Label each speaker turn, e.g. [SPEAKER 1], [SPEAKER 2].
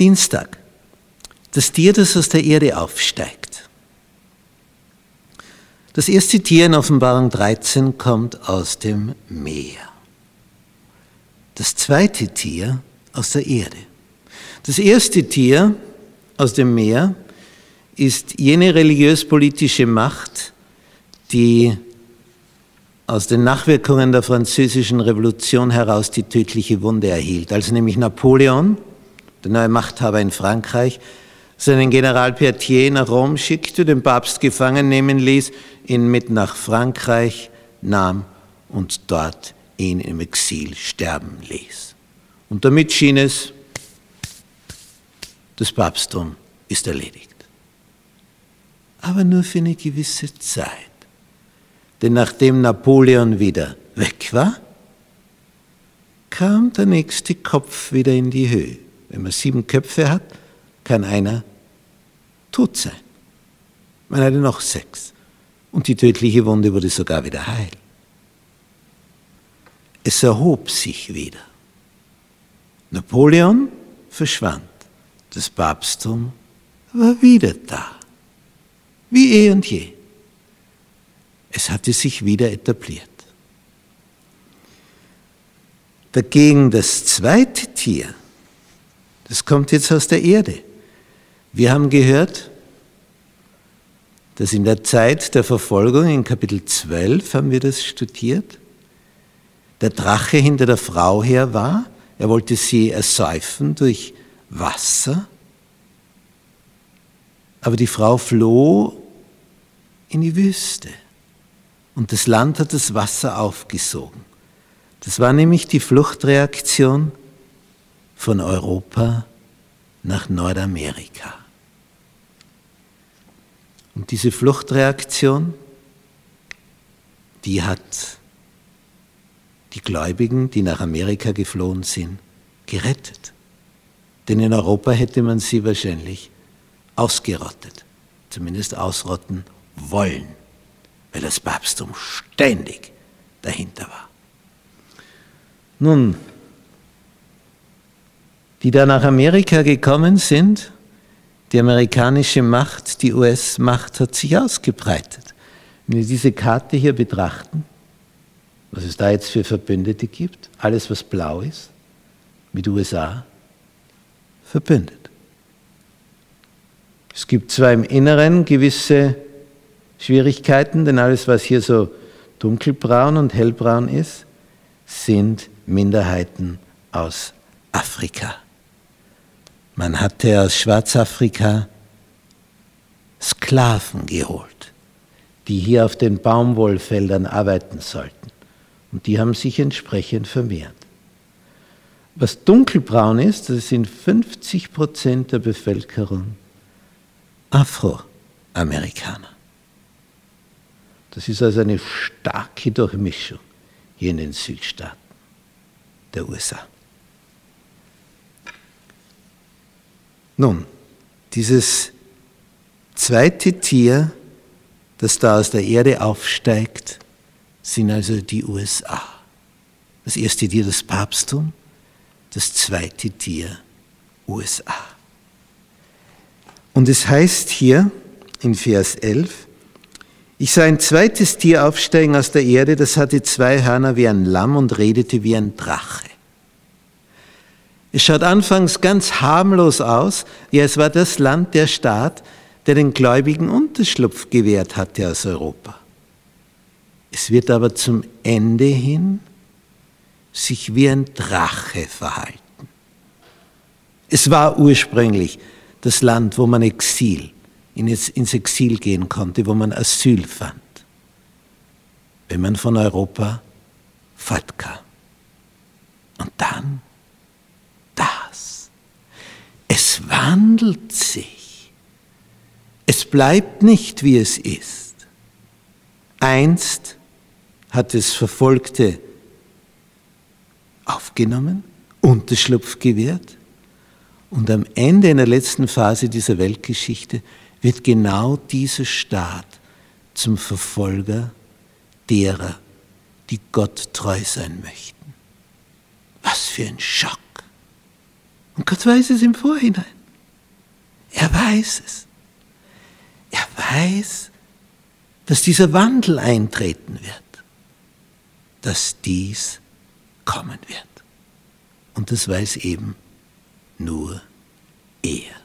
[SPEAKER 1] Dienstag. Das Tier, das aus der Erde aufsteigt. Das erste Tier in Offenbarung 13 kommt aus dem Meer. Das zweite Tier aus der Erde. Das erste Tier aus dem Meer ist jene religiös-politische Macht, die aus den Nachwirkungen der französischen Revolution heraus die tödliche Wunde erhielt, als nämlich Napoleon, der neue Machthaber in Frankreich, seinen General Pertier nach Rom schickte, den Papst gefangen nehmen ließ, ihn mit nach Frankreich nahm und dort ihn im Exil sterben ließ. Und damit schien es, das Papsttum ist erledigt. Aber nur für eine gewisse Zeit. Denn nachdem Napoleon wieder weg war, kam der nächste Kopf wieder in die Höhe. Wenn man sieben Köpfe hat, kann einer tot sein. Man hatte noch sechs. Und die tödliche Wunde wurde sogar wieder heil. Es erhob sich wieder. Napoleon verschwand. Das Papsttum war wieder da. Wie eh und je. Es hatte sich wieder etabliert. Dagegen das zweite Tier, das kommt jetzt aus der Erde. Wir haben gehört, dass in der Zeit der Verfolgung, in Kapitel 12 haben wir das studiert, der Drache hinter der Frau her war. Er wollte sie ersäufen durch Wasser. Aber die Frau floh in die Wüste. Und das Land hat das Wasser aufgesogen. Das war nämlich die Fluchtreaktion von Europa nach Nordamerika. Und diese Fluchtreaktion, die hat die Gläubigen, die nach Amerika geflohen sind, gerettet. Denn in Europa hätte man sie wahrscheinlich ausgerottet, zumindest ausrotten wollen, weil das Papsttum ständig dahinter war. Nun, die da nach Amerika gekommen sind, die amerikanische Macht, die US-Macht hat sich ausgebreitet. Wenn wir diese Karte hier betrachten, was es da jetzt für Verbündete gibt, alles was blau ist, mit USA, verbündet. Es gibt zwar im Inneren gewisse Schwierigkeiten, denn alles, was hier so dunkelbraun und hellbraun ist, sind Minderheiten aus Afrika. Man hatte aus Schwarzafrika Sklaven geholt, die hier auf den Baumwollfeldern arbeiten sollten. Und die haben sich entsprechend vermehrt. Was dunkelbraun ist, das sind 50 Prozent der Bevölkerung Afroamerikaner. Das ist also eine starke Durchmischung hier in den Südstaaten der USA. Nun, dieses zweite Tier, das da aus der Erde aufsteigt, sind also die USA. Das erste Tier das Papsttum, das zweite Tier USA. Und es heißt hier in Vers 11, ich sah ein zweites Tier aufsteigen aus der Erde, das hatte zwei Hörner wie ein Lamm und redete wie ein Drache. Es schaut anfangs ganz harmlos aus, ja es war das Land, der Staat, der den Gläubigen Unterschlupf gewährt hatte aus Europa. Es wird aber zum Ende hin sich wie ein Drache verhalten. Es war ursprünglich das Land, wo man Exil, ins Exil gehen konnte, wo man Asyl fand, wenn man von Europa fortkam. Und dann. Es wandelt sich. Es bleibt nicht, wie es ist. Einst hat es Verfolgte aufgenommen, Unterschlupf gewährt und am Ende in der letzten Phase dieser Weltgeschichte wird genau dieser Staat zum Verfolger derer, die Gott treu sein möchten. Was für ein Schock Gott weiß es im Vorhinein. Er weiß es. Er weiß, dass dieser Wandel eintreten wird, dass dies kommen wird. Und das weiß eben nur er.